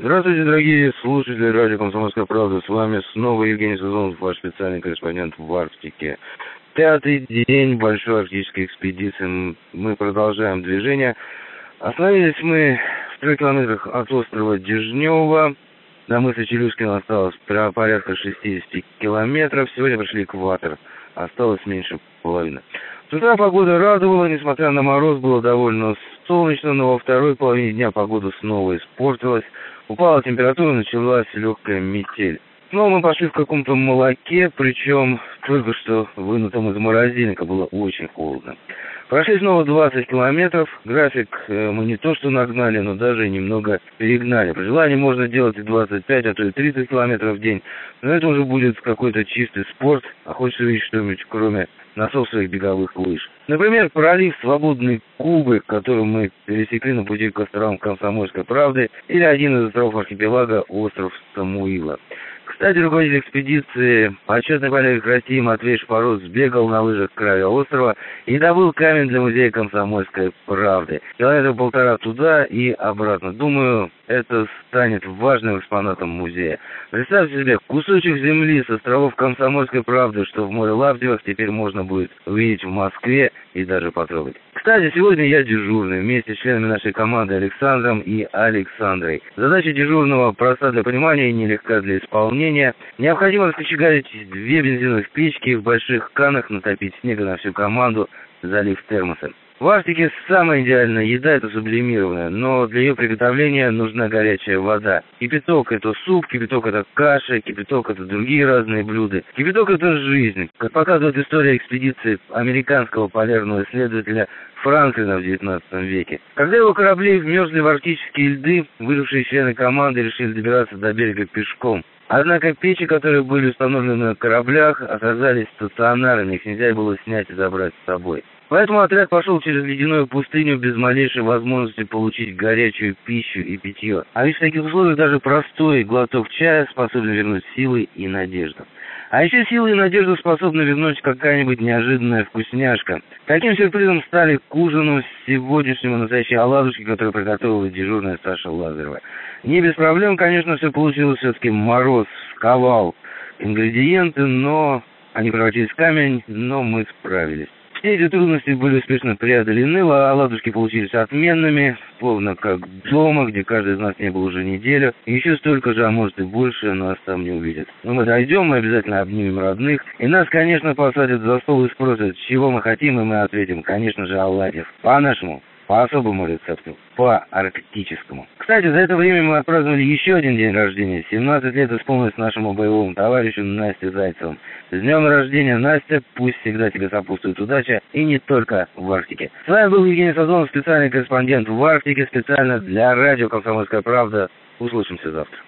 Здравствуйте, дорогие слушатели радио «Комсомольская правда». С вами снова Евгений Сазонов, ваш специальный корреспондент в Арктике. Пятый день большой арктической экспедиции. Мы продолжаем движение. Остановились мы в трех километрах от острова Дежнева. До мыса Челюскина осталось порядка 60 километров. Сегодня прошли экватор. Осталось меньше половины. С утра погода радовала, несмотря на мороз, было довольно солнечно, но во второй половине дня погода снова испортилась. Упала температура, началась легкая метель. Снова мы пошли в каком-то молоке, причем только что вынутом из морозильника, было очень холодно. Прошли снова 20 километров. График э, мы не то что нагнали, но даже немного перегнали. При желании можно делать и 25, а то и 30 километров в день. Но это уже будет какой-то чистый спорт. А хочется увидеть что-нибудь, кроме носов своих беговых лыж. Например, пролив Свободной Кубы, который мы пересекли на пути к островам Комсомольской правды, или один из островов архипелага остров Самуила. Кстати, руководитель экспедиции, почетный полярик России Матвей Шпаров сбегал на лыжах к краю острова и добыл камень для музея комсомольской правды. Километра полтора туда и обратно. Думаю, это станет важным экспонатом музея. Представьте себе, кусочек земли с островов Комсомольской правды, что в море Лавдевых теперь можно будет увидеть в Москве и даже потрогать. Кстати, сегодня я дежурный вместе с членами нашей команды Александром и Александрой. Задача дежурного проста для понимания и нелегка для исполнения. Необходимо раскочегарить две бензиновых печки в больших канах, натопить снега на всю команду, залив термосы. В Арктике самая идеальная еда – это сублимированная, но для ее приготовления нужна горячая вода. Кипяток – это суп, кипяток – это каша, кипяток – это другие разные блюда. Кипяток – это жизнь. Как показывает история экспедиции американского полярного исследователя Франклина в XIX веке. Когда его корабли вмерзли в арктические льды, выжившие члены команды решили добираться до берега пешком. Однако печи, которые были установлены на кораблях, оказались стационарными, их нельзя было снять и забрать с собой. Поэтому отряд пошел через ледяную пустыню без малейшей возможности получить горячую пищу и питье. А ведь в таких условиях даже простой глоток чая способен вернуть силы и надежду. А еще силы и надежду способна вернуть какая-нибудь неожиданная вкусняшка. Таким сюрпризом стали к ужину сегодняшнему настоящие оладушки, которые приготовила дежурная Саша Лазарева. Не без проблем, конечно, все получилось все-таки мороз, сковал ингредиенты, но они превратились в камень, но мы справились. Все эти трудности были успешно преодолены, а ладушки получились отменными, словно как дома, где каждый из нас не был уже неделю. Еще столько же, а может и больше, нас там не увидят. Но мы дойдем, мы обязательно обнимем родных. И нас, конечно, посадят за стол и спросят, чего мы хотим, и мы ответим, конечно же, оладьев. По-нашему по особому рецепту, по арктическому. Кстати, за это время мы отпраздновали еще один день рождения. 17 лет исполнилось нашему боевому товарищу Насте Зайцеву. С днем рождения, Настя, пусть всегда тебе сопутствует удача, и не только в Арктике. С вами был Евгений Сазонов, специальный корреспондент в Арктике, специально для радио «Комсомольская правда». Услышимся завтра.